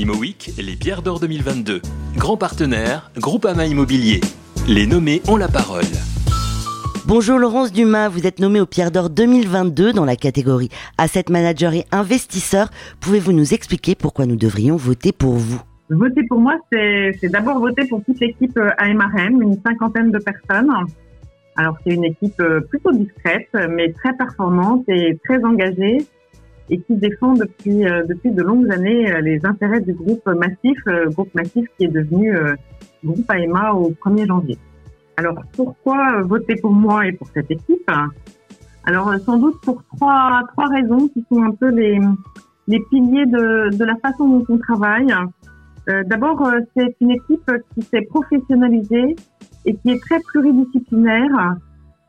ImoWeek, les pierres d'or 2022. Grand partenaire, Groupama Immobilier. Les nommés ont la parole. Bonjour Laurence Dumas, vous êtes nommée aux Pierres d'Or 2022 dans la catégorie Asset Manager et Investisseur. Pouvez-vous nous expliquer pourquoi nous devrions voter pour vous? Voter pour moi, c'est d'abord voter pour toute l'équipe euh, AMRM, une cinquantaine de personnes. Alors c'est une équipe euh, plutôt discrète, mais très performante et très engagée et qui défend depuis euh, depuis de longues années les intérêts du groupe Massif, groupe Massif qui est devenu groupe AMA au 1er janvier. Alors pourquoi voter pour moi et pour cette équipe? Alors sans doute pour trois trois raisons qui sont un peu les les piliers de, de la façon dont on travaille. Euh, D'abord, euh, c'est une équipe qui s'est professionnalisée et qui est très pluridisciplinaire,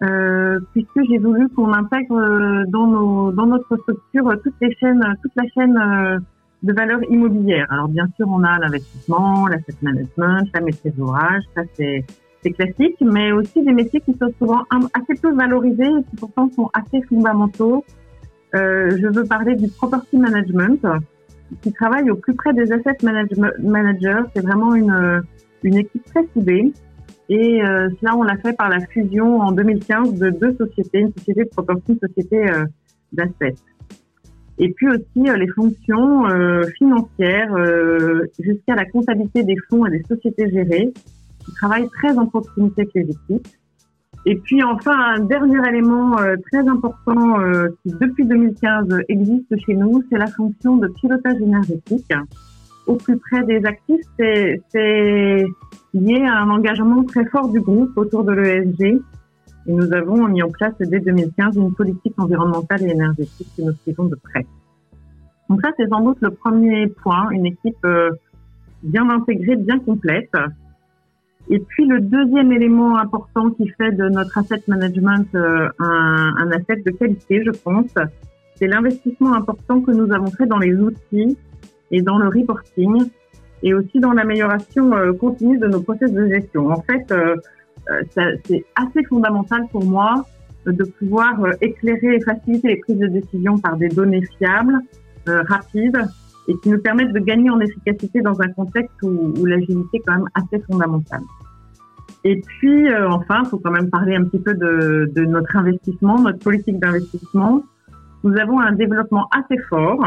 euh, puisque j'ai voulu qu'on intègre euh, dans, nos, dans notre structure toutes les chaînes, toute la chaîne euh, de valeur immobilière. Alors bien sûr, on a l'investissement, l'asset management, la maîtrise d'ouvrage, ça c'est c'est classique, mais aussi des métiers qui sont souvent assez peu valorisés et qui pourtant sont assez fondamentaux. Euh, je veux parler du property management, qui travaille au plus près des asset managers. C'est vraiment une, une équipe très soudée. Et euh, cela, on l'a fait par la fusion en 2015 de deux sociétés, une société de property, une société euh, d'assets. Et puis aussi euh, les fonctions euh, financières euh, jusqu'à la comptabilité des fonds et des sociétés gérées, qui travaillent très en proximité avec les équipes. Et puis enfin, un dernier élément euh, très important qui depuis 2015 existe chez nous, c'est la fonction de pilotage énergétique. Au plus près des actifs, c'est lié à un engagement très fort du groupe autour de l'ESG. Et nous avons mis en place dès 2015 une politique environnementale et énergétique que nous suivons de près. Donc ça, c'est sans doute le premier point, une équipe euh, bien intégrée, bien complète, et puis le deuxième élément important qui fait de notre asset management euh, un, un, asset de qualité, je pense, c'est l'investissement important que nous avons fait dans les outils et dans le reporting et aussi dans l'amélioration euh, continue de nos process de gestion. En fait, euh, c'est assez fondamental pour moi de pouvoir éclairer et faciliter les prises de décision par des données fiables, rapides et qui nous permettent de gagner en efficacité dans un contexte où, l'agilité est quand même assez fondamentale. Et puis, euh, enfin, il faut quand même parler un petit peu de notre investissement, notre politique d'investissement. Nous avons un développement assez fort,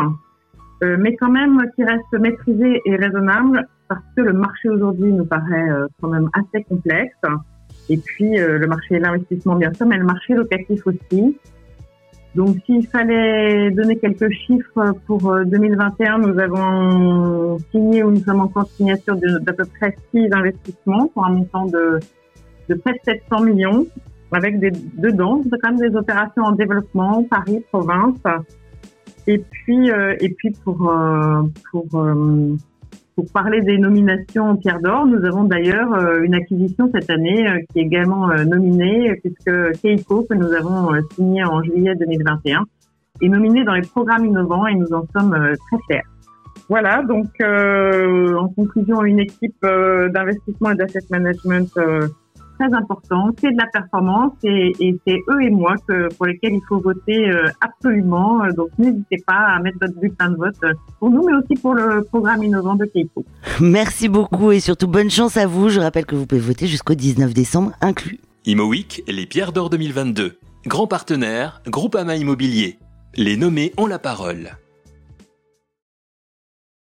euh, mais quand même qui reste maîtrisé et raisonnable parce que le marché aujourd'hui nous paraît euh, quand même assez complexe. Et puis, euh, le marché de l'investissement, bien sûr, mais le marché locatif aussi. Donc, s'il fallait donner quelques chiffres pour 2021, nous avons signé ou nous sommes en signature d'à peu près six investissements pour un montant de, près de 700 millions, avec des, dedans, quand même des opérations en développement, Paris, province. Et puis, euh, et puis pour, euh, pour, euh, pour parler des nominations Pierre d'Or, nous avons d'ailleurs une acquisition cette année qui est également nominée, puisque Keiko, que nous avons signé en juillet 2021, est nominé dans les programmes innovants et nous en sommes très fiers. Voilà, donc en conclusion, une équipe d'investissement et d'asset management très important, c'est de la performance et, et c'est eux et moi que, pour lesquels il faut voter euh, absolument. Donc n'hésitez pas à mettre votre bulletin de vote pour nous, mais aussi pour le programme innovant de Keiko. Merci beaucoup et surtout bonne chance à vous. Je rappelle que vous pouvez voter jusqu'au 19 décembre inclus. ImoWeek, les pierres d'or 2022. Grand partenaire, Groupama Immobilier. Les nommés ont la parole.